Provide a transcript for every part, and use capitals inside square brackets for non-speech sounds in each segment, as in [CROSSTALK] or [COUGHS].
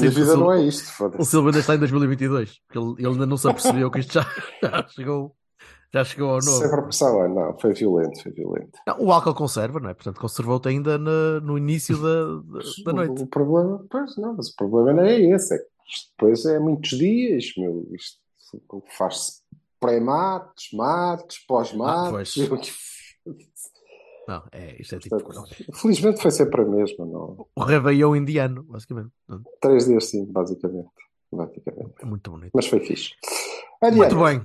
Minha vida o não é isto, O. Silva ainda está em 2022, porque ele, ele ainda não se apercebeu que isto já, [LAUGHS] já chegou, já chegou ao novo. Sempre a passar, não, foi violento, foi violento. Não, o álcool conserva, não é? Portanto, conservou-te ainda na- no início da, da, noite. O problema, pois não, mas o problema não é esse, é que isto depois é muitos dias, meu. Isto faz-se pré-mates, mates, Ah, pós-mates. [LAUGHS] Não, é, isto é tipo [LAUGHS] Felizmente foi sempre a mesma, não? o Réveillon indiano, basicamente. Três dias sim, basicamente. basicamente. Muito bonito. Mas foi fixe. Muito Adiante. bem.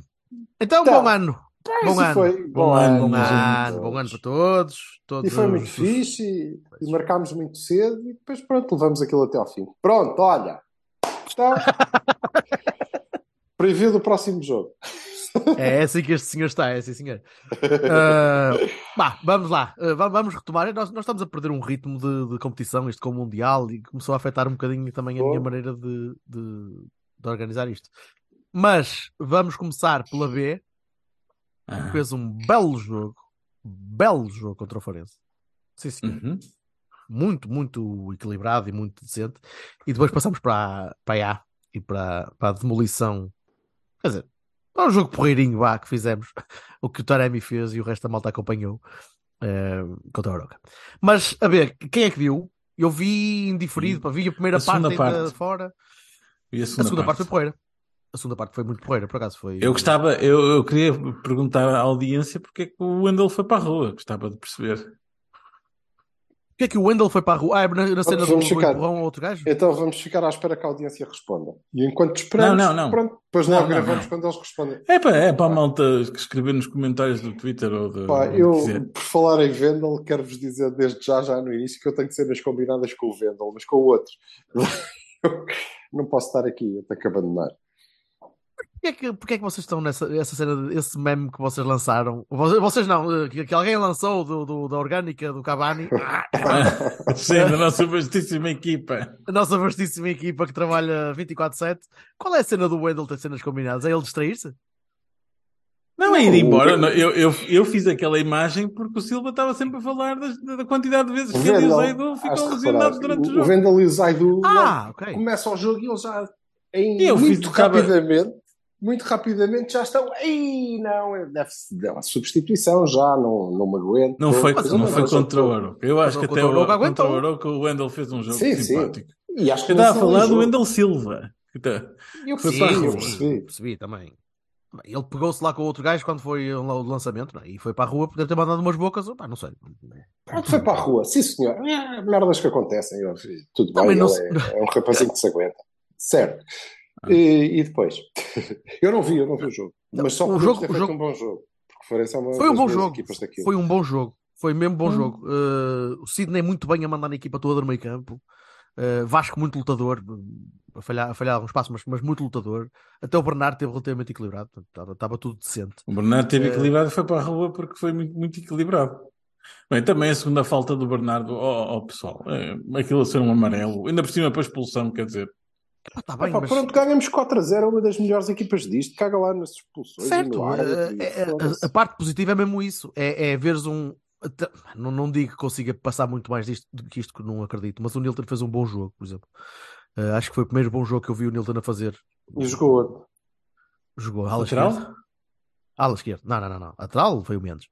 Então, Então, bom ano. Bom ano. foi- Bom ano, Bom ano, bom ano para todos. todos E foi muito fixe e, e marcámos muito cedo e depois pronto, levamos aquilo até ao fim. Pronto, olha. Então, [LAUGHS] preview do próximo jogo. É assim que este senhor está, é assim, senhor. Ah, bah, vamos lá, Ah, va- vamos retomar. Nós, nós estamos a perder um ritmo de, de competição, isto com o Mundial, e começou a afetar um bocadinho também a minha maneira de, de, de organizar isto. Mas vamos começar pela B, Ah. que fez um belo jogo, belo jogo contra o Farense. Sim, senhor. Uhum. Muito, muito equilibrado e muito decente. E depois passamos para a, para a A e para, para a demolição. Quer dizer, para o jogo porreirinho vá, que fizemos. O que o Taremi fez e o resto da malta acompanhou eh, contra a Oroca. Mas, a ver, quem é que viu? Eu vi indiferido, pá, vi a primeira A parte segunda parte. fora. E a A segunda, segunda parte foi parte? porreira. A segunda parte foi muito porreira, por acaso foi. Eu gostava, eu, eu queria perguntar à audiência porque é que o Wendel foi para a rua. Gostava de perceber. O que é que o Wendel foi para a rua? Ah, é na, na cena do, vamos do ficar. empurrão outro gajo? Então vamos ficar à espera que a audiência responda. E enquanto esperamos, Não, não, não. pronto, depois Não, logo gravamos quando eles respondem. É para, é para a malta que escrever nos comentários do Twitter ou de. Pá, eu, quiser. por falar em Vendel, quero-vos dizer desde já, já no início, que eu tenho cenas combinadas com o Vendel, mas com o outro. [LAUGHS] Eu não posso estar aqui, eu tenho que abandonar. Porquê é que, porquê é que vocês estão nessa essa cena, esse meme que vocês lançaram? Vocês, vocês não, eh, que, que alguém lançou do, do- da orgânica do Cavani, [LAUGHS] [LAUGHS] Sim, da nossa vastíssima equipa. a nossa vastíssima equipa que trabalha 24-7. Qual é a cena do Wendel ter cenas combinadas? É ele distrair-se? Não, é ir embora. Não, Eu, eu, eu fiz aquela imagem porque o Silva estava sempre a falar das- da quantidade de vezes O que ele e o Zaidu ficam lesionados durante o o, o jogo. Vendel e o Zaidu Ah, logo ok. começam o jogo e eles já, em, Eu fiz- muito estava- rapidamente, muito rapidamente já estão. Ei, não, é, deve-se dar uma substituição já, não, não me aguento. Não foi, Mas não uma foi contra o Aroca. Eu acho que até o o, Aroca contra o Aroca o Wendel fez um jogo Sim, sim. simpático. E acho que Eu estava a não falar do. Wendel Silva. Então, Eu percebi, para a eu rua. percebi. Percebi também. Ele pegou-se lá com o outro gajo quando foi o o lançamento não é? e foi para a rua, deve ter mandado umas bocas, opá, não sei. Pronto, foi para a rua, sim senhor. É, merdas que acontecem. eu- tudo Também bem, não é, é um rapazinho que se aguenta. Certo. E, e depois? [LAUGHS] eu não vi, eu não vi o jogo. Não, Mas só o podemos jogo- ter o jogo- um bom jogo. Porque Farense é uma Foi um bom jogo. Foi um bom jogo. Foi mesmo bom Hum. jogo. Uh, o Sidney muito bem a mandar na equipa toda no meio campo. Uh, Vasco muito lutador, a falhar, a falhar alguns passos, mas, mas muito lutador. Até o Bernardo teve relativamente equilibrado, estava, estava tudo decente. o Bernardo teve É. equilibrado e foi para a rua porque foi muito, muito equilibrado. Bem, também a segunda falta do Bernardo, ó ó, pessoal, é, aquilo a ser um amarelo, ainda por cima para a expulsão, quer dizer, Pá, tá bem, Epá, mas... Pronto, ganhamos 4 a 0, uma das melhores equipas disto. Caga lá nas expulsões. Certo, no árbitro, uh, e é- é- foda-se. a, a parte positiva é mesmo isso. É, é veres um. Não, não digo que consiga passar muito mais disto do que isto, que não acredito, mas o Nilton fez um bom jogo, por exemplo. Uh, acho que foi o primeiro bom jogo que eu vi o Nilton a fazer. E jogou outro. Jogou ala lateral? esquerda. Ala esquerda. Não, não, não, não. Lateral foi o Mendes.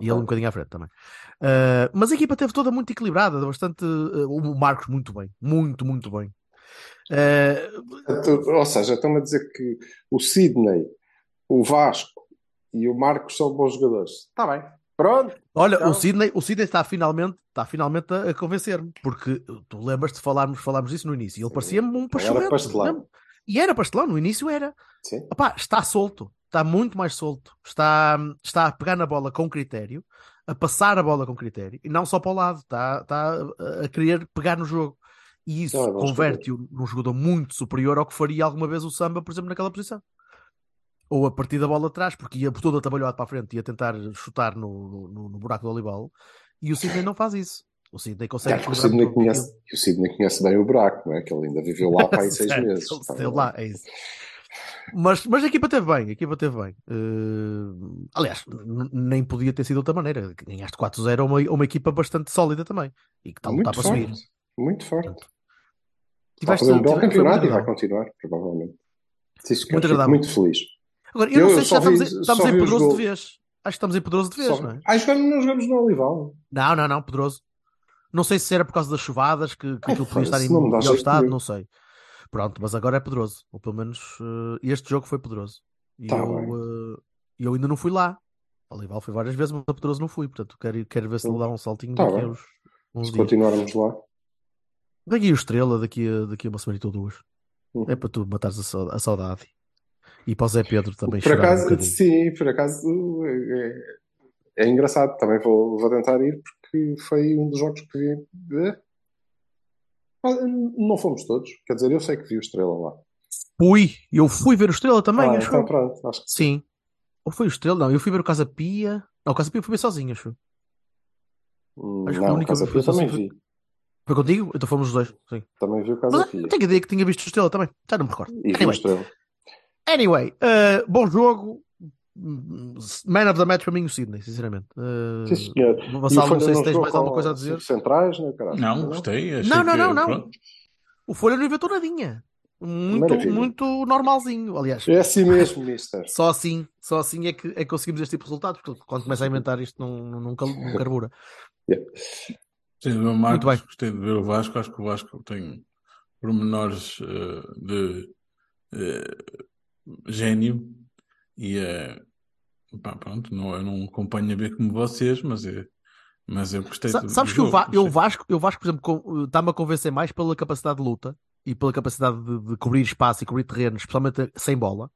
E ele um bocadinho à frente também. Uh, mas a equipa teve toda muito equilibrada, bastante. uh, o Marcos muito bem. Muito, muito bem. Uh, Ou seja, estão-me a dizer que o Sidney, o Vasco e o Marcos são bons jogadores. Está bem. Pronto. Olha, Então- o Sidney, o Sidney está finalmente, está finalmente a, a convencer-me, porque tu lembras de falarmos, falámos disso no início, ele parecia-me um pastelão. E era pastelão, no início era. Sim. Opá, está solto. está muito mais solto, está, está a pegar na bola com critério, a passar a bola com critério, e não só para o lado, está, está a querer pegar no jogo. E isso é converte-o num jogador muito superior ao que faria alguma vez o Samba, por exemplo, naquela posição. Ou a partir da bola atrás, porque ia todo atabalhado para a frente, ia tentar chutar no, no, no buraco do olival, e o Sidney não faz isso. O Sidney consegue É, o Sidney conhece, o Sidney conhece bem o buraco, não é? Que ele ainda viveu lá para aí [LAUGHS] seis meses. ele lá, é isso. Mas, mas a equipa teve bem, a equipa teve bem. Eh, aliás, nem podia ter sido de outra maneira. Ganhaste 4-0 a uma, uma equipa bastante sólida também. E que está a lutar para subir. Muito forte. Tiveste- fazer um muito campeonato e vai continuar, provavelmente. Senhor, Muito agradável. muito feliz. Agora, eu não Eu sei se só já estamos, vi- em- estamos só em Pedroso de vez. Acho que estamos em Pedroso de vez, Só... não é? Ah, jogamos, não jogamos no Olival. Não, não, não, Pedroso. Não sei se era por causa das chuvadas que, que Ai, aquilo podia estar em não melhor estado, não sei. Pronto, mas agora é Pedroso. Ou pelo menos eh, este jogo foi Pedroso. E Tá eu, eh, eu ainda não fui lá. Olival foi várias vezes, mas a Pedroso não fui. Portanto, quero, quero ver se ele dá um saltinho Tá daqui uns, uns Se dias. continuarmos lá. Daqui o Estrela, daqui a, daqui a uma semana ou duas. Uhum. É para tu matares a sau- a saudade. E para o Zé Pedro também Por um acaso, bocadinho. sim, por acaso é, é engraçado. Também vou, vou tentar ir porque foi um dos jogos que vi. É. Ah, Não fomos todos, quer dizer, eu sei que vi o Estrela lá. Fui, eu fui ver o Estrela também, ah, acho então pronto, acho que Sim. Ou foi o Estrela? Não, eu fui ver o Casa Pia. Não, o Casa Pia eu fui ver sozinho, acho. Hum, Acho que a Não, única Casa Pia também vi. Foi contigo? Então fomos os dois. Sim. Também vi o Pia. eu tenho a ideia que tinha visto o Estrela também. Já não me recordo. E Anyway, Estrela. anyway eh, bom jogo. Man of the match para mim, o Sidney, sinceramente. Eh, Sim, senhor. O Vassalo, não sei se tens mais alguma coisa a dizer. centrais, né, caralho? Não, gostei. Não, não, que, não, não. pronto. O Folha não inventou nadinha. Muito, Maravilha. muito normalzinho. Aliás, É assim mesmo, mister. só assim, só assim é que, é que conseguimos este tipo de resultados, porque quando começa a inventar isto não, não, não, cal- não Sim, o Muito Marcos, bem. gostei de ver o Vasco. Acho que o Vasco tem pormenores eh, de eh, gênio e eh, pá, pronto, não, eu não acompanho a ver como vocês, mas, é, mas eu gostei Sa- do, Sabes do que o, jogo, eu, gostei. Vasco, eu Vasco, por exemplo, está-me a convencer mais pela capacidade de luta e pela capacidade de, de cobrir espaço e cobrir terreno, especialmente sem bola,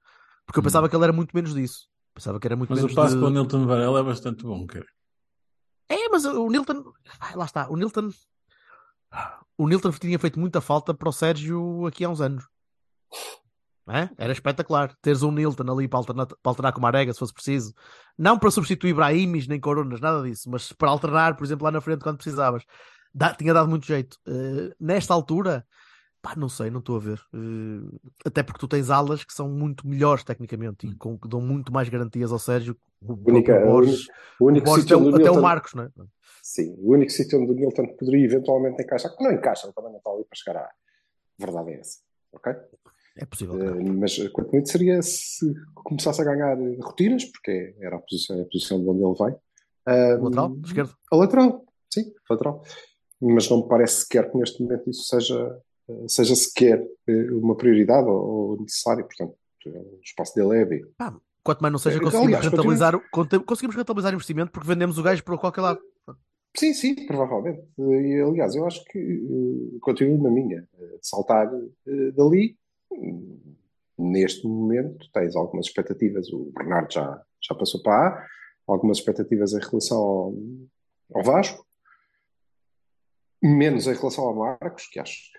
porque eu Hum. pensava que ele era muito menos disso. Pensava que era muito Mas menos o passo de... para o Nilton Varela é bastante bom, cara. É, mas o Nilton. Ai, lá está. O Nilton. O Nilton tinha feito muita falta para o Sérgio aqui há uns anos. É? Era espetacular. Teres um Nilton ali para alternar, para alternar com o Marega, se fosse preciso. Não para substituir Brahimis nem Coronas, nada disso. Mas para alternar, por exemplo, lá na frente quando precisavas. Dá- tinha dado muito jeito. Eh, nesta altura, pá, não sei, não estou a ver. Eh, até porque tu tens alas que são muito melhores tecnicamente e com, que dão muito mais garantias ao Sérgio. O, Única- próprio Borges, O o único Borges sítio até, o- o até o Marcos, não é? Sim, o único sítio onde o Nilton poderia eventualmente encaixar, que não encaixa, ele também não está ali para chegar à. Verdade é essa. Ok? É possível. Eh, mas quanto muito seria se começasse a ganhar rotinas, porque era a posição, a posição de onde ele vai. O lateral, esquerdo. A lateral, sim, lateral. Mas não me parece sequer que neste momento isso seja, seja sequer eh, uma prioridade ou, ou necessário. Portanto, o espaço dele é. Pá, quanto mais não seja, Eh, conseguimos aliás, rentabilizar, o- conte- conseguimos rentabilizar o investimento porque vendemos o gajo por qualquer lado. Sim, sim, provavelmente. E, aliás, eu acho que eh, continuo na minha. eh, de saltar eh, dali, hum, neste momento, tens algumas expectativas. O Bernardo já, já passou para A, algumas expectativas em relação ao, ao Vasco, menos em relação ao Marcos, que acho que,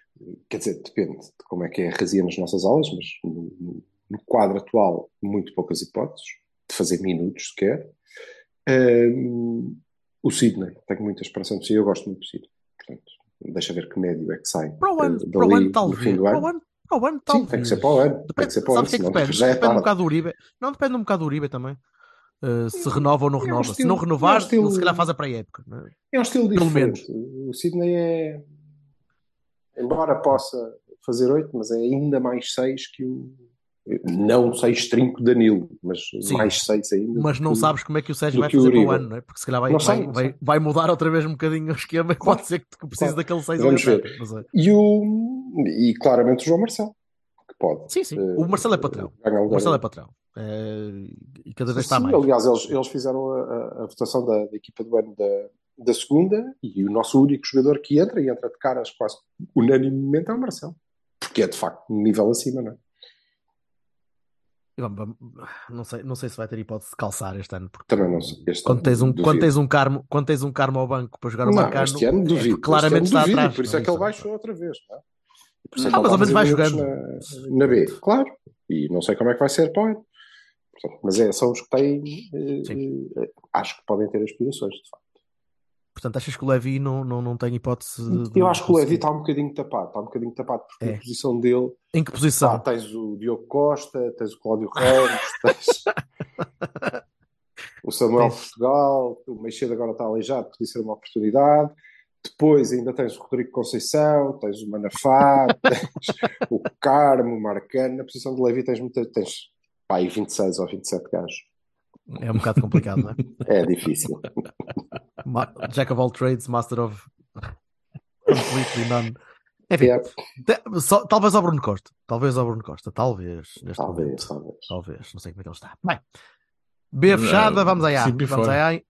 quer dizer, depende de como é que é a razia nas nossas aulas, mas no, no- quadro atual, muito poucas hipóteses de fazer minutos sequer. Hum, o Sidney, tenho muita esperança no Sidney, eu gosto muito do Sidney. Portanto, deixa ver que médio é que sai Para o ano, para o ano no talvez. Para o ano, para o ano Sim, talvez. tem que ser para o ano. Tem Depende, que ser para o ano, que é depende? já é Depende um bocado do Uribe. Não depende um bocado do Uribe também. Uh, se renova ou não É um renova. Se estilo- não renovar, é um estilo- se calhar faz a pré-época. é? É um estilo diferente. O Sidney é, embora possa fazer 8, mas é ainda mais 6 que o. Não 6 trinco Danilo, mas Sim. mais 6 ainda. Mas não que sabes como é que o Sérgio vai fazer para o ano, não é? Porque se calhar vai, vai, sei, vai, sei. vai mudar outra vez um bocadinho o esquema e Claro. pode ser que precise Claro. daquele 6 Vamos ver. E, o, e claramente o João Marcelo, que pode. Sim, sim. eh, O Marcelo é patrão. O Marcelo é patrão. É, e cada vez está Sim, mais. Aliás, eles, eles fizeram a, a- a votação da, da equipa do ano da, da segunda e o nosso único jogador que entra e entra de caras quase unanimemente é o Marcelo. Porque é de facto um nível acima, não é? Não, sei, não sei se vai ter hipótese de calçar este ano, porque Também não sei. Quando tez um, duvido. quando tens um carmo, quando tens um carmo ao banco para jogar o Marcano, este ano é duvido. porque claramente este está ano duvido, atrás. Por isso é que ele isso? baixou outra vez. Não é? É Ah, mas ao menos está vai minutos Na, na B, claro. E não sei como é que vai ser para o Mas é, são os que têm. eh, eh, acho que podem ter aspirações, de facto. Portanto, achas que o Levi não, não, não tem hipótese de. Eu acho que o Levi está um bocadinho tapado. Está um bocadinho tapado porque É. a posição dele. Em que posição? Pá, tens o Diogo Costa, tens o Cláudio Ramos, [LAUGHS] tens o Samuel Tens- Portugal, o Meixedo agora está aleijado, podia ser uma oportunidade. Depois ainda tens o Rodrigo Conceição, tens o Manafá, [LAUGHS] tens o Carmo, o Marcano. Na posição de Levi tens, muita, tens pá, aí 26 ou 27 gajos. É um bocado complicado, não é? É difícil. [LAUGHS] Ma- Jack of all trades, master of completely none. Enfim, É, te- só- talvez ao Bruno Costa. Talvez ao Bruno Costa. Talvez. Neste talvez, momento. talvez. Talvez. Não sei como é que ele está. Bem. B fechada, É, vamos aí. Vamos fora. aí.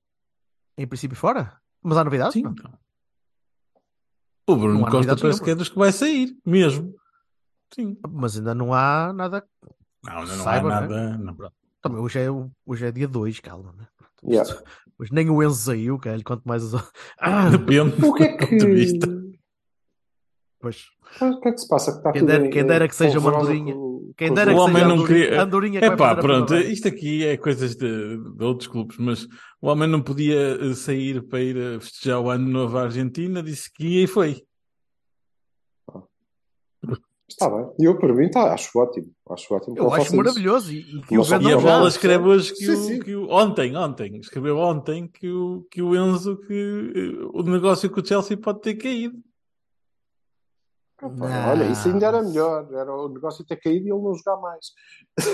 Em princípio fora? Mas há novidades? Sim. Não? O Bruno Não Costa parece que é dos que vai sair, mesmo. Sim. Mas ainda não há nada. Não, ainda não Saiba, há não é? nada. Não. Também hoje é, hoje é dia 2, calma. Né? Yeah. Hoje nem o Enzo saiu, cara. Quanto mais os. [LAUGHS] Ah, Depende O que é que. pois. O que é que se passa? Que está Quem quem dera que seja uma andorinha. Quem dera os que O homem seja não Andorinha, queria- Andorinha que É vai pá, fazer a pronto, isto aqui é coisas de, de outros clubes, mas o homem não podia eh, sair para ir festejar o ano novo à Argentina, disse que ia e foi. Está bem. E eu, para mim, tá, acho ótimo. Acho ótimo que Eu ele acho isso. maravilhoso. E, e que Não o E não, escreve hoje que, Sim, o, sim. que o. Ontem, ontem, escreveu ontem que o, que o Enzo, que eh, o negócio com o Chelsea pode ter caído. Olha, isso ainda era melhor. Era o negócio ter caído e ele não jogar mais.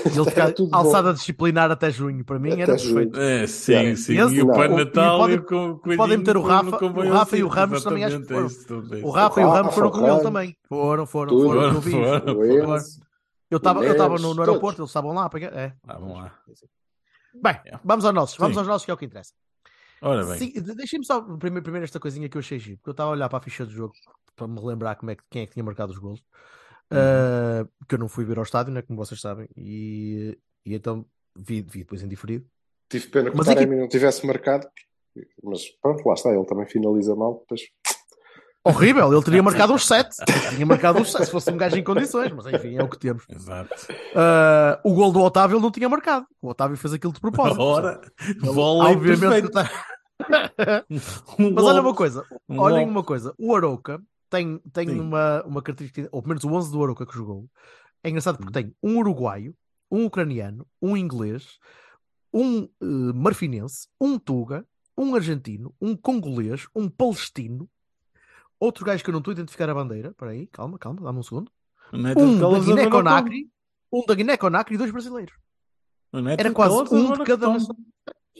Ele [LAUGHS] ficar tudo alçada bom. disciplinar até junho. Para mim Até era perfeito. É, sim, Yeah. sim. Esse- E o Pai Natal podem- e o co- coelhinho podem meter o com- Rafa- com o Rafa e o. Ramos também acho que é foram. é O. Rafa e o Ramos foram com ele também. Foram, foram, Tudo. foram. Eu Foram, foram. Enzo, Eu estava eu Neves, no, no todos. aeroporto, eles estavam lá. pegar- É. Ah, vamos lá. Bem, Yeah. vamos aos nossos. Vamos Sim. aos nossos, que é o que interessa. Ora bem. Deixem-me só primeiro, primeiro esta coisinha que eu achei giro, porque eu estava a olhar para a ficha do jogo para me lembrar como é que, quem é que tinha marcado os golos. Uhum. Uh, que eu não fui ver ao estádio, né, como vocês sabem, e, e então vi, vi depois em diferido. Tive pena que Mas o é que- Taremi não tivesse marcado. Mas pronto, lá está. Ele também finaliza mal. Depois [LAUGHS] Horrível, ele teria marcado uns 7. [LAUGHS] Tinha marcado uns 7 se fosse um gajo em condições, mas enfim, é o que temos. Exato. Uh, o gol do Otávio ele não tinha marcado. O Otávio fez aquilo de propósito. Ora, vôlei obviamente, perfeito. Um Mas olha uma coisa, Um olhem uma coisa, o Arouca tem, tem Sim. uma, uma característica, ou pelo menos o 11 do Arouca que jogou, é engraçado porque Hum. tem um uruguaio, um ucraniano, um inglês, um eh, marfinense, um tuga, um argentino, um congolês, um palestino, outro gajo que eu não estou a identificar a bandeira, espera aí, calma, calma, dá-me um segundo, Neto um da Guiné-Conakry, um da Guiné-Conakry e dois brasileiros. Neto Era quase um de cada nação.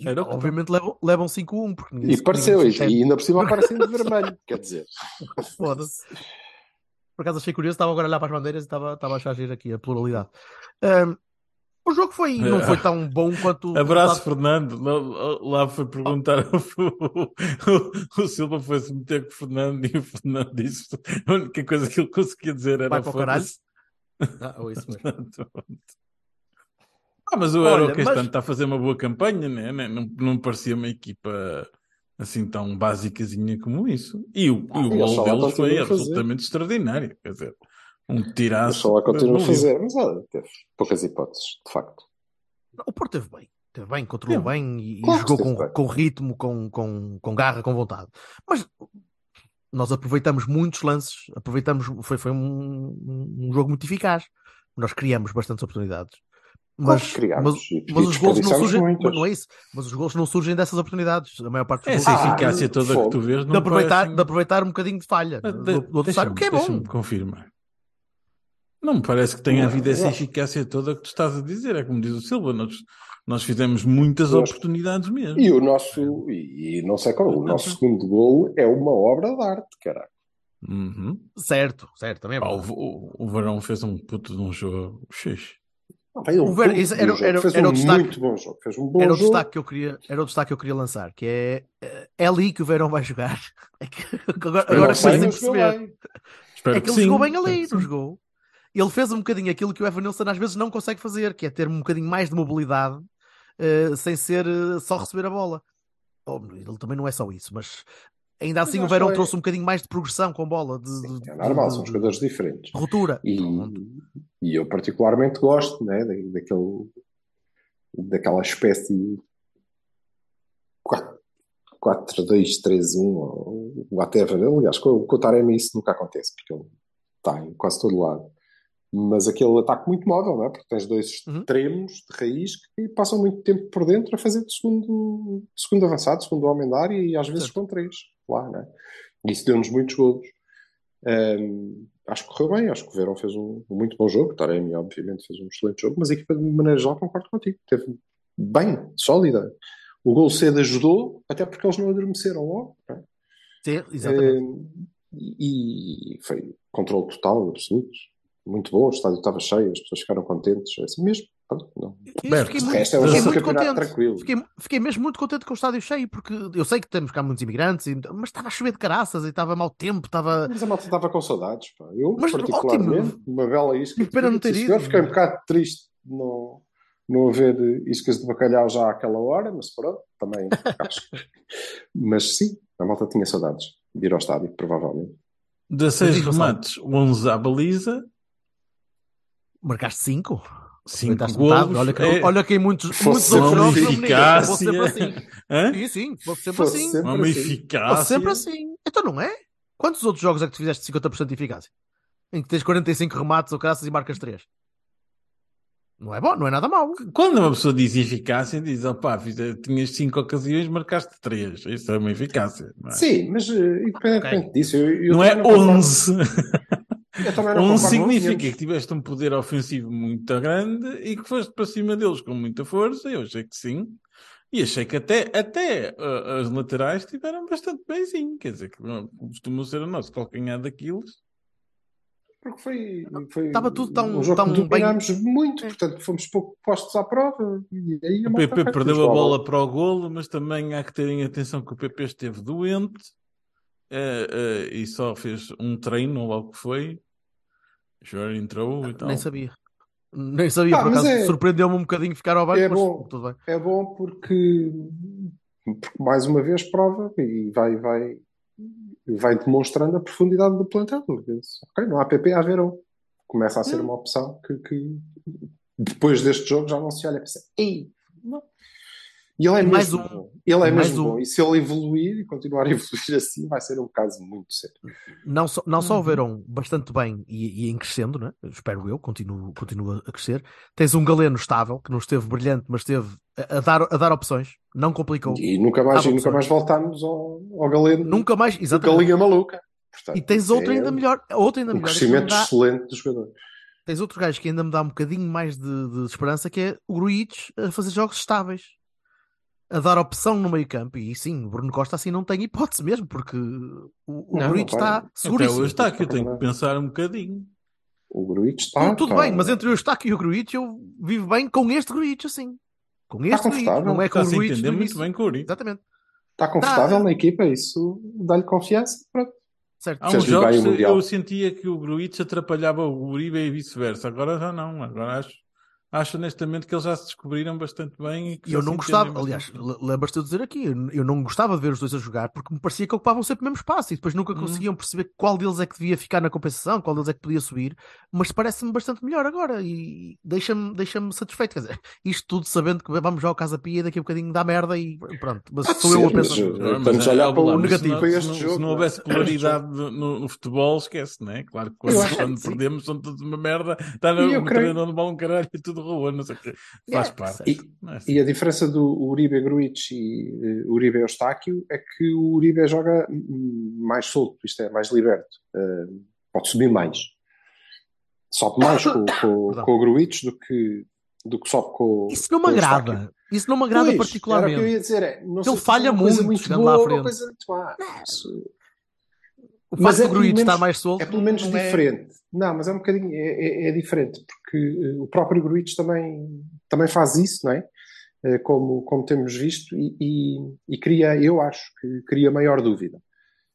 Era o que obviamente levam, levam 5-1, porque E se- pareceu, e, se ainda por cima aparecem de vermelho, quer dizer. [LAUGHS] Foda-se. Por acaso achei curioso, estava agora a olhar para as bandeiras e estava, estava a achar aqui a pluralidade. Ahm, o jogo foi, não foi tão bom quanto. Abraço, Fernando. Lá, lá foi perguntar. [LAUGHS] O, o Silva foi-se meter com o Fernando e o Fernando disse: a única coisa que ele conseguia dizer era: Vai para o caralho. Ah, ou isso mesmo. [LAUGHS] Ah, mas o este mas- ano está a fazer uma boa campanha, né? Né? Não, não parecia uma equipa assim tão básicazinha como isso. E o, Ah, e o gol deles foi absolutamente extraordinário. Quer dizer, um tiraço. só lá continua a fazer. Mas olha, teve poucas hipóteses, de facto. O Porto teve bem. Teve bem, controlou bem e, Claro jogou com, bem. com ritmo, com, com, com garra, com vontade. Mas nós aproveitamos muitos lances, aproveitamos, foi, foi um, um jogo muito eficaz. Nós criamos bastantes oportunidades. Mas, mas, e- mas e os gols não surgem, muitas. não é isso, mas os gols não surgem dessas oportunidades. A maior parte dos Essa gols Ah, eficácia toda que tu vês de não aproveitar, parece- de aproveitar um bocadinho de falha Ah, do, de- do adversário, o que é bom. deixa-me confirmar. Não me parece que tenha havido essa não. eficácia toda que tu estás a dizer. É como diz o Silva, nós, nós fizemos muitas Nós- oportunidades mesmo. E o nosso, e, e não sei qual, o nosso segundo gol é uma obra de arte, caralho. Uhum. Certo, certo, também é Pá, o, o, o Varão fez um puto de um jogo X. Não, O Ver- um era- era- fez era um o destaque. muito bom jogo. Fez um bom Era o, jogo. destaque que eu queria, era o destaque que eu queria lançar, que é eh, é ali que o Verão vai jogar. [LAUGHS] É que, agora Eu agora jogou perceber. bem. Espero É que que ele sim. jogou bem ali, que não jogou. ele fez um bocadinho aquilo que o Evan Nilsson às vezes não consegue fazer, que é ter um bocadinho mais de mobilidade eh, sem ser eh, só receber a bola. Oh, ele também não é só isso, mas ainda assim o Verão é- trouxe um bocadinho mais de progressão com bola, de, Sim, de- é normal, de- são jogadores diferentes. de ruptura. E, e eu particularmente gosto né, da- daquele, daquela espécie de 4-2-3-1 ou whatever. Aliás, com, com o Taremi isso nunca acontece, porque ele está em quase todo lado. Mas aquele ataque muito móvel, não é? Porque tens dois Uhum. extremos de raiz que passam muito tempo por dentro a fazer de segundo, de segundo avançado, segundo homem da área e às vezes Certo. com três lá, não é? E isso deu-nos muitos golos. Hum, acho que correu bem, acho que o Verão fez um, um muito bom jogo. Taremi, obviamente, fez um excelente jogo, mas a equipa, de maneira geral, concordo contigo. Teve bem, sólida. O gol cedo ajudou, até porque eles não adormeceram logo. não é? Sim, exatamente. E, e foi controle total, absoluto. Muito bom, o estádio estava cheio, as pessoas ficaram contentes, é assim mesmo. Não. Eu fiquei muito, é um fiquei muito contente. tranquilo. Fiquei, fiquei mesmo muito contente com o estádio cheio, porque eu sei que temos cá muitos imigrantes, e- mas estava a chover de caraças e estava mau tempo, estava. Mas a malta estava com saudades, pá. Eu, Mas, particularmente, ótimo. uma bela isca. Não ter ido. Fiquei um bocado triste de não, não haver iscas de bacalhau já àquela hora, mas pronto, também [LAUGHS] acho. Mas sim, a malta tinha saudades de ir ao estádio, provavelmente. 16 Mas diz, Gonçalo. remates, 11 à baliza, Marcaste 5? 5 Aproveitaste metade. golos. Olha que, É- olha que em muitos, muitos outros jogos fosse sempre eficácia. assim. Hã? Sim, sim, fosse sempre Fosse assim. sempre Uma assim. Fosse eficácia. sempre assim. Então não é? Quantos outros jogos é que tu fizeste 50% de eficácia? Em que tens 45 remates ou graças e marcas 3? Não é bom, não é nada mau. Quando uma pessoa diz eficácia, diz: opá, fiz- tinhas 5 ocasiões, marcaste 3. Isso é uma eficácia. Não é, Sim, mas eh, independentemente Ok. disso, eu, eu não é também concordo- 11. Eu também não 11 concordo, significa que tiveste um poder ofensivo muito grande e que foste para cima deles com muita força. Eu achei que sim. E achei que até, até ah, as laterais estiveram bastante bemzinho. Quer dizer, que costumam ser o nosso calcanhar daqueles. Porque foi, foi Estava tudo tão- um jogo tão que bem- muito, portanto fomos pouco postos à prova. E aí O PP perdeu a bola para o golo, mas também há que terem atenção que o PP esteve doente eh, eh, e só fez um treino, ou logo que foi. João entrou e tal. Nem sabia. Nem sabia, Ah, por acaso é- surpreendeu-me um bocadinho ficar ao banco, É mas bom. tudo bem. É bom porque, porque mais uma vez prova e vai, vai, vai demonstrando a profundidade do plantel. Ok, não há PP a Verão. Começa a ser Hum. uma opção que, que depois deste jogo já não se olha e pensa, ei, não. E ele é mais mesmo um- bom. Ele é e mais mesmo um- bom. E se ele evoluir e continuar [LAUGHS] a evoluir assim, vai ser um caso muito sério. Não só, não só Uhum. o Verón bastante bem e, e em crescendo, né? espero eu, continua, continua a crescer. Tens um Galeno estável, que não esteve brilhante, mas esteve a, a dar, a dar opções, não complicou. E nunca mais, e nunca mais voltámos ao, ao galeno Nunca mais, exatamente. galinha maluca. Portanto, E tens outro é ainda melhor, outro ainda Um melhor. crescimento me dá- excelente do jogador. tens outro gajo que ainda me dá um bocadinho mais de, de esperança, que é o Gruitch a fazer jogos estáveis. A dar opção no meio campo. E sim, o Bruno Costa assim não tem hipótese mesmo, porque o, o Não, Gruitch está Até seguríssimo. hoje está aqui, eu tenho que pensar um bocadinho. O Gruitch está. Tudo, tudo está- bem, mas entre o Eustáquio e o Gruitch eu vivo bem com este Gruitch assim. Com este Gruitch, confortável. não é com o Está-se a Gruitch do muito bem com o Uri. Exatamente. Está confortável Tá. na equipa, isso dá-lhe confiança. Pronto. Certo. Há uns jogos o eu sentia que o Gruitch atrapalhava o Uribe e vice-versa. Agora já não. Agora acho, acho honestamente que eles já se descobriram bastante bem. E que E eu não se gostava, aliás, lembras-te de eu dizer aqui, eu não gostava de ver os dois a jogar porque me parecia que ocupavam sempre o mesmo espaço e depois nunca Hum. conseguiam perceber qual deles é que devia ficar na compensação, qual deles é que podia subir, mas parece-me bastante melhor agora e deixa-me deixa satisfeito. Quer dizer, isto tudo sabendo que vamos já ao Casa Pia e daqui a bocadinho dá merda e pronto. Mas Pode sou eu a pensar. Estamos a olhar é, para o negativo se não- se este não- jogo, Se não não é? houvesse polaridade no, no futebol, esquece, não é? Claro que quando, quando perdemos são todos uma merda. Está no, no treinador de bola um caralho e tudo rua, não sei o quê. Faz É, parte. E- Não é assim. E a diferença do Uribe Gruitch e uh, Uribe Eustáquio é que o Uribe joga mais solto, isto é, mais liberto. Uh, pode subir mais. Sobe mais [COUGHS] com, com, com o Gruitch do que, do que sobe com, Isso não me agrada. Isso não me agrada Pois, particularmente. Era o que eu ia dizer. É, não Ele falha é muito muito chegando boa lá à frente. coisa muito má. Isso- O Mas facto é do Gruitch menos- estar mais solto É pelo menos não é- diferente. Não, mas é um bocadinho é, é- é diferente, porque eh, o próprio Gruitch também, também faz isso, não é? Eh, como, como temos visto, e, e, e cria, eu acho que cria maior dúvida.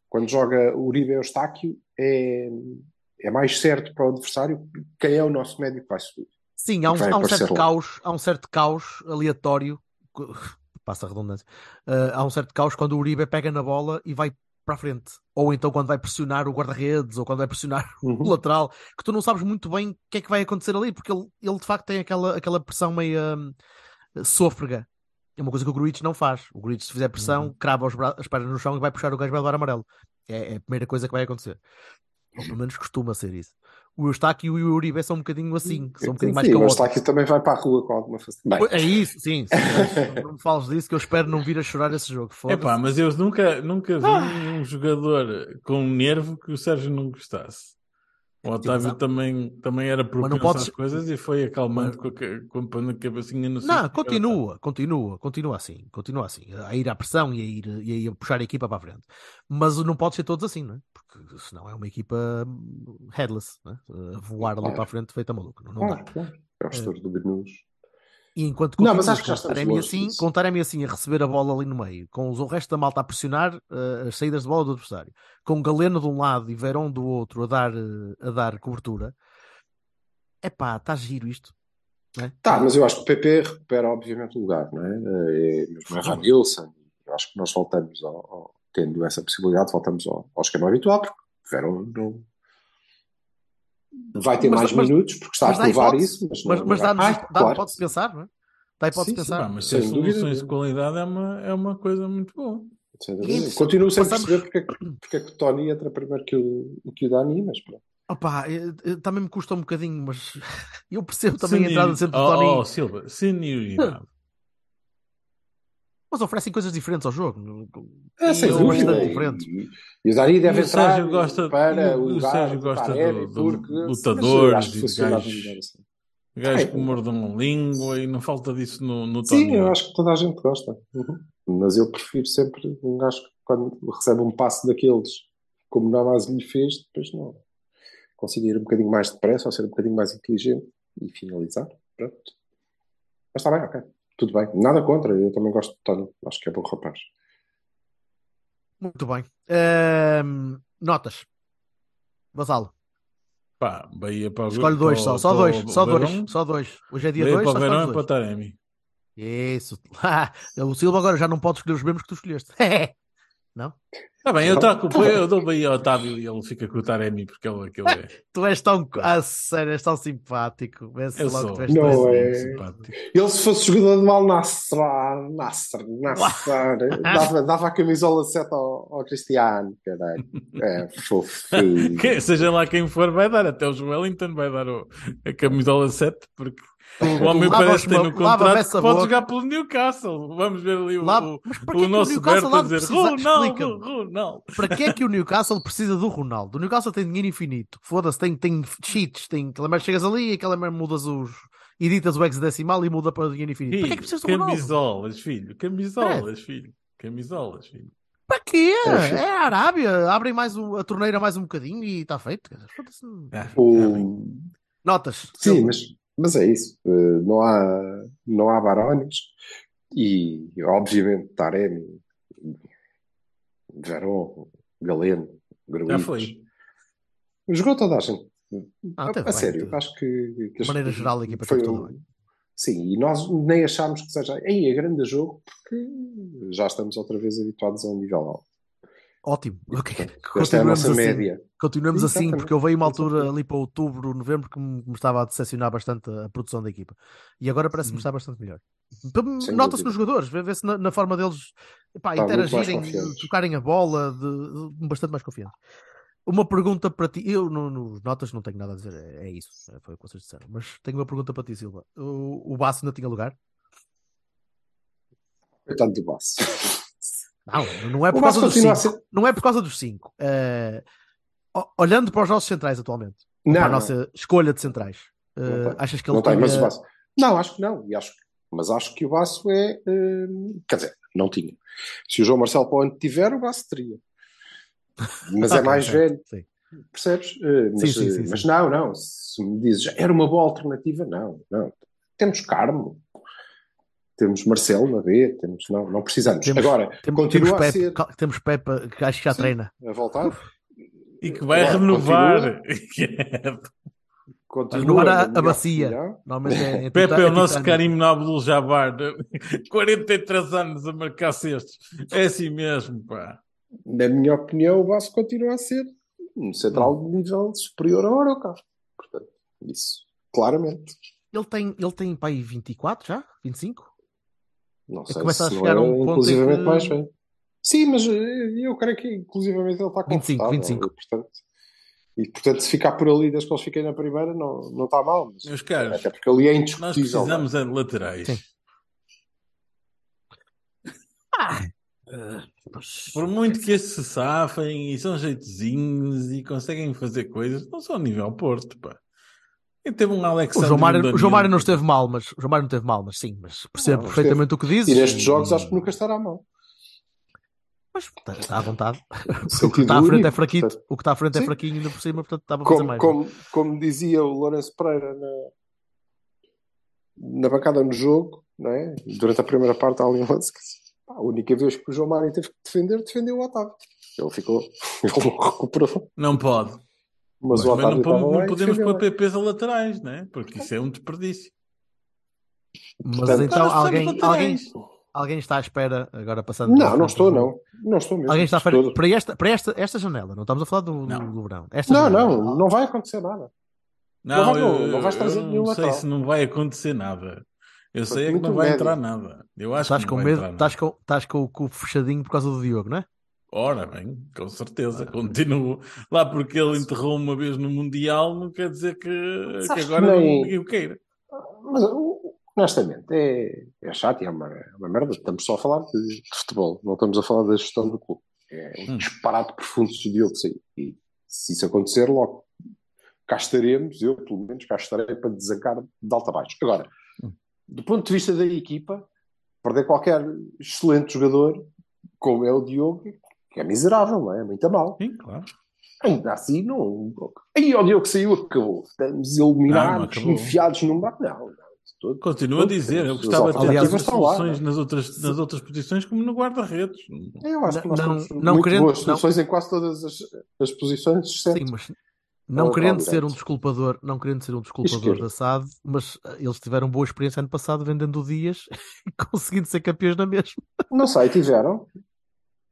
Quando joga o Uribe Eustáquio, é, é mais certo para o adversário quem é o nosso médio que vai subir. Sim, há um, há um certo lá. caos, há um certo caos aleatório, [LAUGHS] passa a redundância, eh, há um certo caos quando o Uribe pega na bola e vai para a frente, ou então quando vai pressionar o guarda-redes, ou quando vai pressionar [LAUGHS] o Uhum. lateral, que tu não sabes muito bem o que é que vai acontecer ali, porque ele, ele de facto tem aquela, aquela pressão meio hum, sôfrega. É uma coisa que o Gruitch não faz. O Gruitch, se fizer pressão, crava os bra- as pernas no chão e vai puxar o gajo vai levar amarelo. É, é a primeira coisa que vai acontecer. Ou pelo menos costuma ser isso. O Eustáquio e o Uribe são um bocadinho assim, são um bocadinho mais Sim, mas caóticos. está aqui também vai para a rua com alguma facilidade. É isso, sim. sim mas não me fales disso que eu espero não vir a chorar esse jogo. Foda-se. Epá, mas eu nunca, nunca vi Ah. um jogador com um nervo que o Sérgio não gostasse. O Otávio mas- também, também era propenso podes- às coisas e foi acalmando com a, com a cabecinha no Não, continua, continua, continua assim, continua assim, a ir à pressão e a ir, e a puxar a equipa para a frente. Mas não pode ser todos assim, não é? Porque senão é uma equipa hum, headless, não é? A voar ali Claro. para a frente feita maluca, não, não dá. Claro, claro. É o gestor do Gnus. E enquanto Não, mas acho que já com Taremi assim, com Taremi assim a receber a bola ali no meio, com os- o resto da malta a pressionar eh, as saídas de bola do adversário, com Galeno de um lado e Verón do outro a dar, eh, a dar cobertura, é pá, está giro isto. é? Tá, mas eu acho que o PP recupera obviamente o lugar, não é? É mesmo é Van Nilsson. Eu acho que nós voltamos, ao, ao- tendo essa possibilidade, voltamos ao, ao esquema habitual, porque Verón não vai ter Mas- mais mas- minutos, porque está a dá provar isso. Mas, Mas, mas vai- dá Ah, claro. de pensar, não é? Dá hipótese Sim, de sim, pensar. Pá, mas ter Sem dúvida soluções de qualidade é uma, é uma coisa muito boa. Sem Continuo sem passamos- perceber porque, é que- porque é que o Tony entra primeiro que o, que o Dani, mas pronto. Opa, também me custa um bocadinho, mas [LAUGHS] eu percebo também a Senil- entrada sempre do oh, Tony. oh, Silva, senioridade. Mas oferecem coisas diferentes ao jogo. É, E sem eu dúvida. bastante E, diferentes. e o Dani deve E o entrar Sérgio gosta- para o- o Sérgio do gosta do- do porque lutadores acho que e gajos- assim. Gajos É. que mordam a língua e não falta disso no, no Tony. Sim, eu acho que toda a gente gosta. Uhum. Mas eu prefiro sempre um gajo que quando recebe um passo daqueles, como o Navas lhe fez, depois não. Consiga ir um bocadinho mais depressa ou ser um bocadinho mais inteligente e finalizar. Pronto. Mas está bem, ok. Tudo bem. Nada contra. Eu também gosto de Tony. Acho que é bom rapaz. Muito bem. Ehm, notas. Vasalo. Pá, Bahia para o Escolhe dois para só. Só para dois. Só dois. Só dois. Hoje é dia Bahia dois, para só o escolhe e para o dois. Taremi. Isso. [LAUGHS] o Silva agora já não pode escolher os mesmos que tu escolheste. [LAUGHS] não? Está bem, eu, troco, [LAUGHS] eu dou Bahia ao Otávio e ele fica com o Taremi porque ele, aquele é. [LAUGHS] Tu és tão. Ah, sério, és tão simpático. Vê-se Eu logo sou. que tu és Não tão é. simpático. Ele, se fosse jogador do Al Nassr, Al Nassr, Nassr, [LAUGHS] dava, dava a camisola 7 ao, ao Cristiano, caralho. É fofinho. Que- seja lá quem for, vai dar. Até o Joelinton vai dar o, a camisola 7, porque o homem parece que tem no contrato que pode jogar pelo Newcastle. Vamos ver ali o, Lá- o, o que é que nosso o Newcastle Berto a dizer? Ronaldo. Ronaldo. Para que é que o Newcastle precisa do Ronaldo? O Newcastle tem dinheiro infinito. Foda-se, tem, tem cheats, tem aquela merda, chegas ali e aquela merda mudas os. editas o hexadecimal e muda para o dinheiro infinito. Para que é que precisas do Ronaldo? Camisolas, filho. Camisolas, filho. Camisolas, filho. Para quê? É, É a Arábia. Abrem mais um- a torneira mais um bocadinho e está feito. Foda-se. O- Notas. Sim, mas, mas é isso. Eh, Não há, não há Barões e, obviamente, Taremi, Verón, Galeno, Já Gruitch. foi. Jogou toda a gente. Ah, a, a bem, sério, acho que, que De maneira geral, a equipa foi tudo bem. Sim, e nós nem achámos que seja aí é grande jogo, porque já estamos outra vez habituados a um nível alto. Ótimo. Ok. Esta é a Continuamos nossa assim. média. Continuamos assim, porque eu veio uma altura ali para outubro, novembro, que me, estava a decepcionar bastante a produção da equipa. E agora parece-me Hum. estar bastante melhor. Nota-se nos jogadores, vê- vê-se na, na forma deles epá, muito mais interagirem, tocarem a bola, de, de- bastante mais confiantes. Uma pergunta para ti, eu no- nos notas não tenho nada a dizer, é, é isso, é, foi o que vocês disseram, mas tenho uma pergunta para ti, Silva. O, o Basso ainda tinha lugar? Coitado do Basso. [LAUGHS] Não, não é por causa dos cinco. ser. Não é por causa dos cinco. Eh, olhando para os nossos centrais atualmente, Não, para a não, nossa escolha de centrais, tem. achas que ele não tem, mas o Basso. Não, acho que não. E acho, mas acho que o Basso é. hum, quer dizer, não tinha. Se o João Marcelo para tiver, o Basso teria. Mas é Ok, mais certo, velho, sim. percebes? Mas, Sim, sim, sim, mas não, não. Se me dizes, era uma boa alternativa, não, não. Temos Carmo, temos Marcelo na B, temos, não, não precisamos. Temos- Agora, Temos, continua temos a Pepe, ser temos Pepe, que acho que já Sim. treina. a voltar. E que vai Claro, renovar. Continua renovar a- a bacia. é, é Pepe tita- é o é nosso. Karim Abdul Jabbar. 43 anos a marcar cestos. É assim mesmo, pá. Na minha opinião, o Vasco continua a ser um central de nível superior ao Oroca. Portanto, isso, claramente. Ele tem, ele tem para aí 24 já? 25? Não que sei começa a se não chegar a é um ponto inclusivamente que- mais velho. Sim, mas eh, eu creio que inclusivamente ele está 25, confortável. 25. E, portanto, e portanto, se ficar por ali desde que eles fiquem na primeira, não, não está mal. Mas, Meus caros, até porque ali é Nós indiscutível. precisamos é de laterais. Sim. Por muito que estes se safem e são jeitozinhos e conseguem fazer coisas, não são nível Porto, pá. E teve um O Alexandre João Mário, o. João Mário não esteve mal, mas o João Mário não esteve mal, mas sim, mas percebo Não, perfeitamente o que dizes. E nestes jogos acho que nunca estará mal. Mas está, está à vontade. [LAUGHS] o que está à frente é fraquinho, portanto. o que está à frente é Sim. fraquinho ainda por cima, portanto estava a fazer Como, mais. como, como dizia o Lourenço Pereira na, na bancada no jogo, não é? durante a primeira parte, ali lance a única vez que o João Mário teve que defender, defendeu o Otávio. Ele ficou, [LAUGHS] ele recuperou. Não pode. Mas, Mas o também Otávio não, não podemos pôr bem. PPs a laterais, né? Porque isso é um desperdício. Mas Portanto, então alguém, alguém, alguém está à espera, agora passando Não, não estou, não. Não estou mesmo. Alguém está à espera Estou- para, esta, para esta, esta janela, não estamos a falar do, Não. do verão. Esta Não, janela. não, não vai acontecer nada. Não, não- eu, não vais trazer eu nenhum não sei lateral. se não vai acontecer nada. Eu sei é que não vai médio. entrar nada. Eu acho Estás que com não vai medo, entrar estás nada. com, estás com o cu fechadinho por causa do Diogo, não é? Ora bem, com certeza, continuo lá porque ele enterrou uma vez no Mundial, não quer dizer que, que Sabes que agora nem- não, eu queira. Mas, honestamente, é, é chato e é uma, é uma merda. Estamos só a falar de, de futebol, não estamos a falar da gestão do clube. É um Hum. disparate profundo se o Diogo sair. E se isso acontecer, logo cá estaremos, eu pelo menos cá estarei para desancar de alta a baixo. Agora, Hum. do ponto de vista da equipa, perder qualquer excelente jogador, como é o Diogo, que é miserável, não é? É muito mal. Sim, claro. Ainda assim, não. Aí o Diogo saiu, acabou. Estamos eliminados, Não, acabou. enfiados num barco. Não, não. todo. Continuo a dizer, eu As gostava de ter lá, soluções não nas outras, nas outras posições como no guarda-redes. Eu acho que nós Não- temos não muito querendo- boas não- soluções em quase todas as, as posições, Sim, exceto mas não querendo ser um desculpador, não querendo ser um desculpador da SAD, mas eh, eles tiveram boa experiência ano passado vendendo o Dias [LAUGHS] e conseguindo ser campeões na mesma. Não sei, tiveram.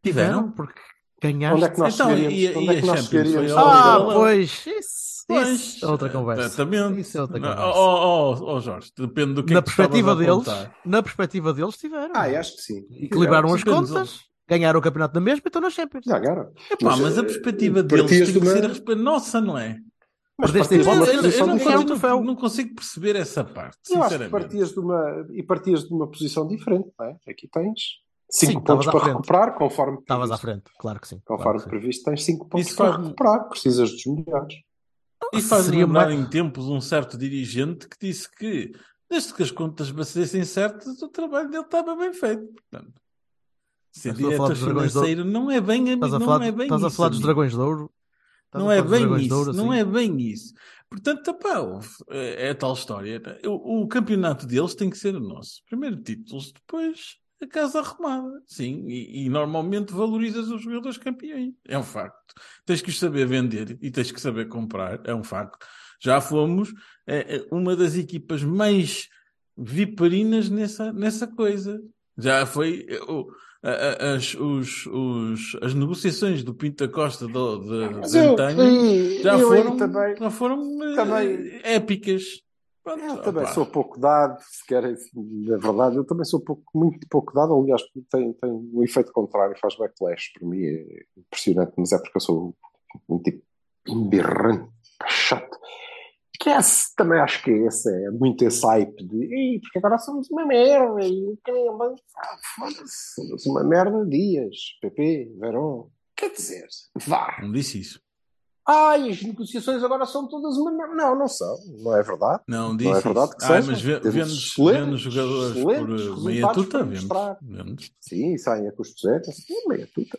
Tiveram? porque ganhaste. Onde é que nós Então, chegaríamos? e- onde e é que a nós Champions chegaríamos? Ah, pois, isso, Pois, isso é outra conversa. Exatamente. Isso é outra conversa. Oh, oh, oh, Jorge, depende do que na é que perspectiva deles, na perspectiva deles tiveram. Ah, eu acho que sim. Equilibraram as contas, ganharam o campeonato na mesma e estão na Champions. Ganharam. Epá, mas, a eh, perspectiva deles tem que ser a respeito nossa, não é? Mas Perdeste partias de a Eu, eu- eu não, consigo, não consigo perceber essa parte, Eu acho que sinceramente. partias de uma, e partias de uma posição diferente, não é? Aqui tens 5 Sim, pontos para frente. recuperar, conforme Estavas à previsto. frente, claro que sim. Conforme claro que sim. previsto, tens 5 pontos Isso para faz-me- recuperar. Precisas dos melhores. E faz-me Seria lembrar mais- em tempos um certo dirigente que disse que, desde que as contas batessem certas, o trabalho dele estava bem feito. Portanto, ser a diretor financeiro não é bem, Estás a não falar, é bem estás a isso, falar dos dragões de ouro? Estás Não a é bem isso, ouro, não assim? é bem isso. Portanto, epá, é, é tal história. O, o campeonato deles tem que ser o nosso. Primeiro títulos, depois a casa arrumada. Sim, e, e normalmente valorizas os jogadores campeões. É um facto. Tens que saber vender e tens que saber comprar. É um facto. Já fomos é, é, uma das equipas mais viparinas nessa, nessa coisa. Já foi. é, o- As, os, os, as negociações do Pinto da Costa do, de, de antanho já foram, também, já foram eh, também- épicas. Pronto, eu também opá. sou pouco dado, se querem, na verdade, eu também sou pouco, muito pouco dado, aliás, tem, tem um efeito contrário, faz backlash, para mim é impressionante, mas é porque eu sou um tipo embirrante, chato. Que é esse, também acho que é esse, é muito esse hype de Ei, porque agora somos uma merda e caramba, ah, foda-se, somos uma merda Dias, PP, Verón, quer dizer, vá. Não disse isso. Ai, as negociações agora são todas uma. Não, não são, não é verdade. Não disse é verdade que Ai, seja. mas ve- Temos vendes, excelentes- vendes jogadores por eh, meia tuta, vendes. Sim, saem a custo zero, meia tuta.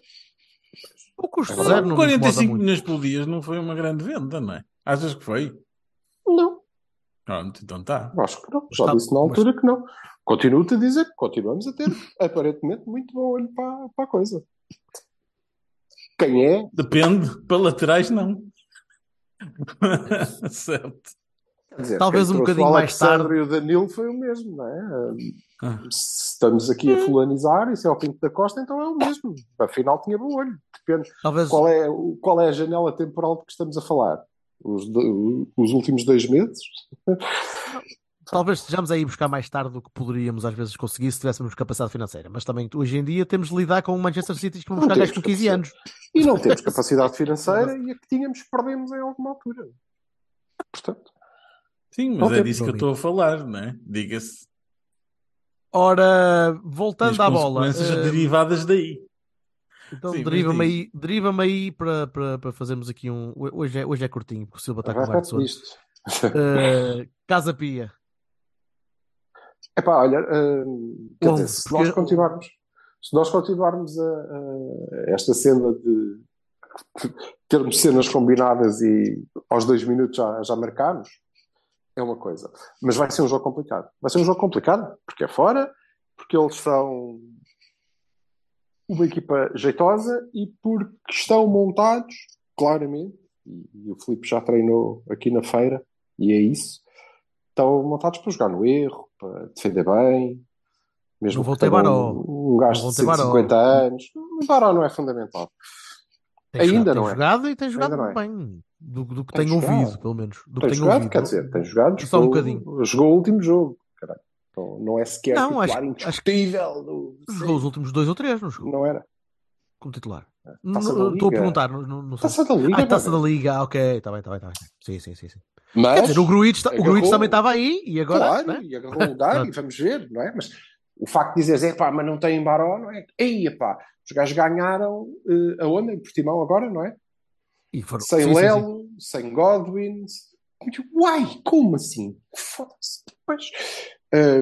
O custo É zero verdade. não me incomoda 45 muito. milhões por dia não foi uma grande venda, não é? Achas que foi? Não, Pronto, então tá. acho que não. Já Está- disse na altura que não. Continuo-te a dizer que continuamos a ter [LAUGHS] aparentemente muito bom olho para, para a coisa. Quem é? Depende, para laterais não. [LAUGHS] certo. Dizer, Talvez um bocadinho o mais Alexandre e o Danilo foi o mesmo, não é? Ah. Se estamos aqui a fulanizar, isso é o Pinto da Costa, então é o mesmo. Afinal, tinha bom olho. Depende. Talvez, Qual é, o- qual é a janela temporal de que estamos a falar? Os, os últimos dois meses? Talvez estejamos aí buscar mais tarde do que poderíamos às vezes conseguir se tivéssemos capacidade financeira. Mas também hoje em dia temos de lidar com o Manchester City que vão buscar gajos com 15 anos. E não temos capacidade financeira e a que tínhamos perdemos em alguma altura. Portanto, Sim, Não mas é disso que eu estou a falar, não é? Diga-se. Ora, As voltando à bola. consequências eh, derivadas daí. Então deriva-me aí, deriva aí para, para, para fazermos aqui um. Hoje é, hoje é curtinho, porque o Silva está com isto. [LAUGHS] Eh, Casa Pia. Epá, olha, hum, quer Onze, dizer, se nós continuarmos, se nós continuarmos a, a- esta cena de termos cenas combinadas e aos dois minutos já, já marcarmos, é uma coisa. Mas vai ser um jogo complicado. Vai ser um jogo complicado, porque é fora, porque eles são uma equipa jeitosa e porque estão montados, claramente, e, e o Filipe já treinou aqui na feira, e é isso, estão montados para jogar no erro, para defender bem, mesmo Não que ter tenham Baró. um, um Não de vão ter Baró. 150 anos. O Baró não é fundamental. Tem Ainda jogado, não tem é. jogado e tem jogado Ainda é. bem. Do, do que Tem tenho jogado. ouvido, pelo menos. Do que Tem tenho jogado, ouvido. quer dizer, tem jogado. Só um jogou- bocadinho. Jogou o último jogo. caralho. Então, não é sequer Não, titular acho- acho- indiscutível. do- Jogou os últimos dois ou três, não jogou? Não era. Como titular. Estou a perguntar. Não, sei. Taça da Liga. Ah, taça da. Liga, ah, ok, está bem, está bem, está bem. Sim, sim, sim. sim. Mas, Quer dizer, o Gruitch, ta- o agarrou- Gruitch também estava aí e agora. claro, né? e agarrou o lugar e vamos ver, não é? Mas o facto de dizeres, é pá, mas não tem Baró, não é? Ei, pá, os gajos ganharam eh, aonde? Em Portimão agora, não é? Foram- Sem sim, sim, sim. Lelo, sem Godwin. Uai, como assim? Foda-se. Pois,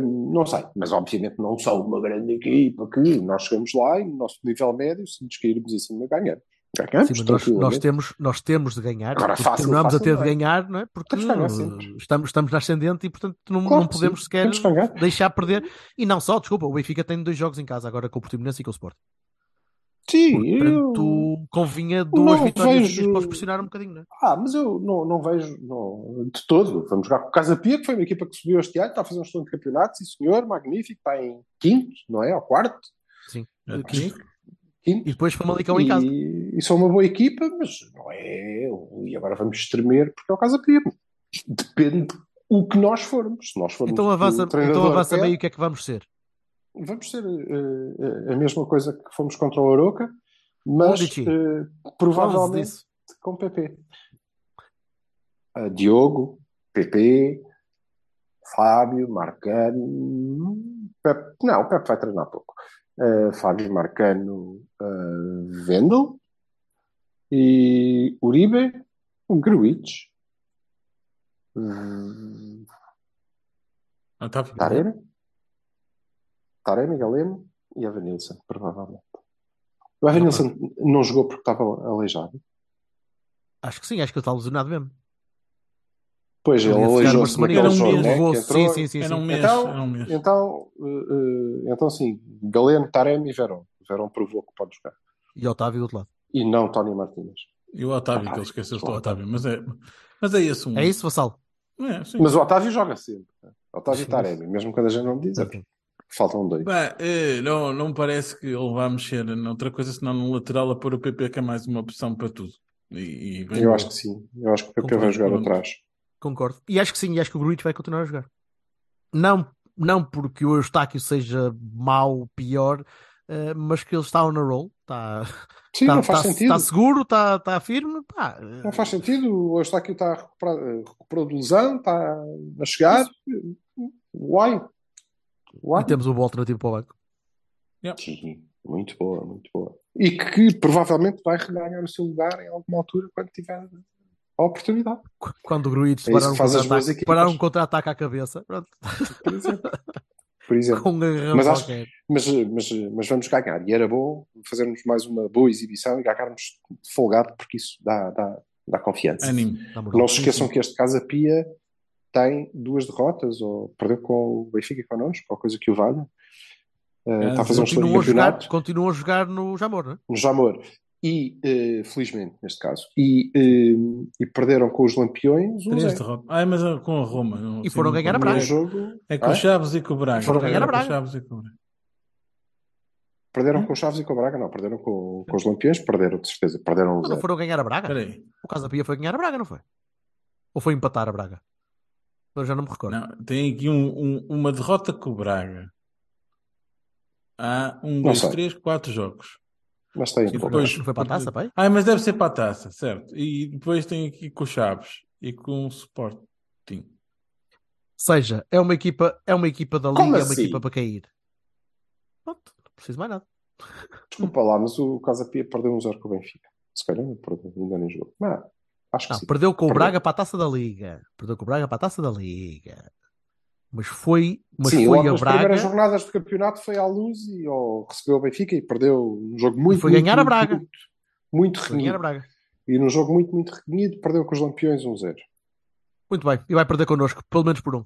não sei, mas obviamente não são uma grande equipa que nós chegamos lá e no nosso nível médio, se nos cairmos em cima, ganhamos. Ganhamos, Sim, nós, nós, temos, nós temos de ganhar, Agora, fácil, continuamos fácil a ter não de é. ganhar, não é? Porque uh, sempre. estamos, estamos na ascendente e, portanto, não, Claro não podemos sim, sequer deixar perder. E não só, desculpa, o Benfica tem dois jogos em casa agora com o Portimonense e com o Sport. Sim, eu... Portanto, convinha duas não vitórias vejo- para pressionar um bocadinho, não é? Ah, mas eu não, não vejo não, de todo. Vamos jogar com o Casa Pia, que foi uma equipa que subiu este ano, está a fazer um excelente campeonato, sim senhor, magnífico, está em quinto, não é? Ou quarto? Sim. É, Quinto. Quinto. E depois Famalicão em casa. E, e são uma boa equipa, mas não é. E agora vamos tremer porque é o Casa Pia. Depende o que nós formos. Se nós formos Então avança, então avança meio o que é que vamos ser. Vamos ser eh, a mesma coisa que fomos contra o Aroca, mas Onze provavelmente com PP. Ah, Diogo, PP, Fábio, Marcano. Pepe, não, o Pepe vai treinar pouco. Ah, Fábio, Marcano, uh, Vendel e Uribe, Gruitch, Otávio. Taremi, Taremi, Galeno e Evanilson, provavelmente. O Evanilson não jogou porque estava aleijado. Acho que sim, acho que ele está lesionado mesmo. Pois, ele aleijou-se naquele Era um jogo, mês. né, entrou. Sim, sim, sim. Era um mês. Então, Era um mês. Então, eh, então sim, Galeno, Taremi e Verón. Verón provou que pode jogar. E Otávio do outro lado. E não Tony Martínez. E o Otávio, que ele esqueceu-se do Otávio. Mas é, mas é esse um. É isso, Vassal? É, sim. Mas o Otávio joga sempre. Otávio e. Taremi, mesmo quando a gente não diz, é faltam dois. Bem, eh, não, não me parece que ele vá mexer noutra coisa, senão no lateral a pôr o PP que é mais uma opção para tudo. E, e bem Eu acho que sim. Eu acho que o PP Concordo, vai jogar atrás. Concordo. E acho que sim, e acho que o Gruitch vai continuar a jogar. Não, não porque o Eustáquio seja mau, pior, eh, mas que ele está on a roll. Está, [LAUGHS] Sim, está, não faz está, sentido. está seguro, está, está firme. Pá, eh, Não faz sentido. O Eustáquio está a recuperar, recuperou de lesão, está a chegar. Uai. Uai. e temos uma boa alternativa para o banco. Sim, muito boa, muito boa. E que provavelmente vai reganhar o seu lugar em alguma altura quando tiver a oportunidade. Qu- Quando o Gruitch É parar um faz as contra-ataque equipas. parar um contra-ataque à cabeça, pronto, Por exemplo. [LAUGHS] Por exemplo. com um Mas acho-. Mas, mas, mas vamos ganhar. E era bom fazermos mais uma boa exibição e ganharmos folgado, porque isso dá, dá, dá confiança. Moral. Não se esqueçam que este Casa Pia tem duas derrotas, ou perdeu com o Benfica e connosco, ou coisa que o valha. Eh, está a fazer um excelente Continuam a, jogar, campeonato continuam a jogar no Jamor, não é? no Jamor. e, eh, felizmente, neste caso, e, eh, e perderam com os Lampiões Três derrotas. Ai, mas é com a Roma. não- E foram ganhar a Braga. Jogo, É com o Ah? Chaves e com o Braga. Foram ganhar a É o Braga. Chaves e com o Braga. perderam com os Chaves e com o Braga, não, perderam com, com os Lampiões, perderam, de certeza, perderam Mas não foram ganhar a Braga? Espera aí. O Casa Pia foi ganhar a Braga, não foi? Ou foi empatar a Braga? Eu já não me recordo. Não, tem aqui um- um- uma derrota com o Braga. Há um, Não dois, sei. três, quatro jogos. Mas tem E depois- Não foi para a taça, pai? Ah, mas deve ser para a taça, certo. E depois tem aqui com o Chaves e com o Sporting. seja, é uma equipa, é uma equipa da Como Liga, é uma assim? equipa para cair. Pronto, não preciso mais nada. Desculpa lá, mas o Casa Pia perdeu um zero com o Benfica. Se calhar não perdeu, ainda nem jogou. Mas, acho que Não, sim. perdeu com o Perdeu. Braga para a taça da Liga. Perdeu com o Braga para a taça da Liga. Mas foi, mas sim, foi a Braga. primeiras jornadas do campeonato foi à luz e recebeu o Benfica e perdeu um jogo muito, foi muito, ganhar a muito, Braga. Muito, muito Foi ganhar a renhido. Braga. E num jogo muito, muito renhido, perdeu com os Lampiões um zero. Muito bem. E vai perder connosco, pelo menos por um.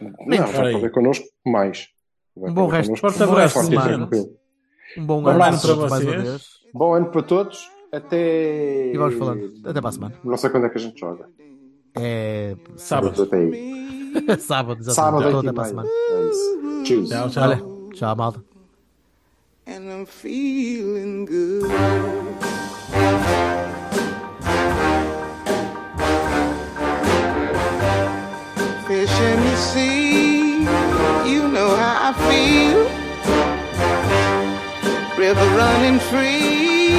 Não, Espera vai aí. perder connosco mais. Vai Um bom resto. connosco Forte um bom abraço, resto de forte e semana. Um bom ano para vocês. Bom ano para todos. Até. E vamos falando. Até para a semana. Não sei quando é que a gente joga. É Sábado. Até aí. [LAUGHS] sábado, exatamente. Sábado, Então, até para a semana. É isso. Tchau. Tchau, tchau. Olha, tchau, malta. and I'm feeling good. Fish in the sea, you know how I feel. River running free,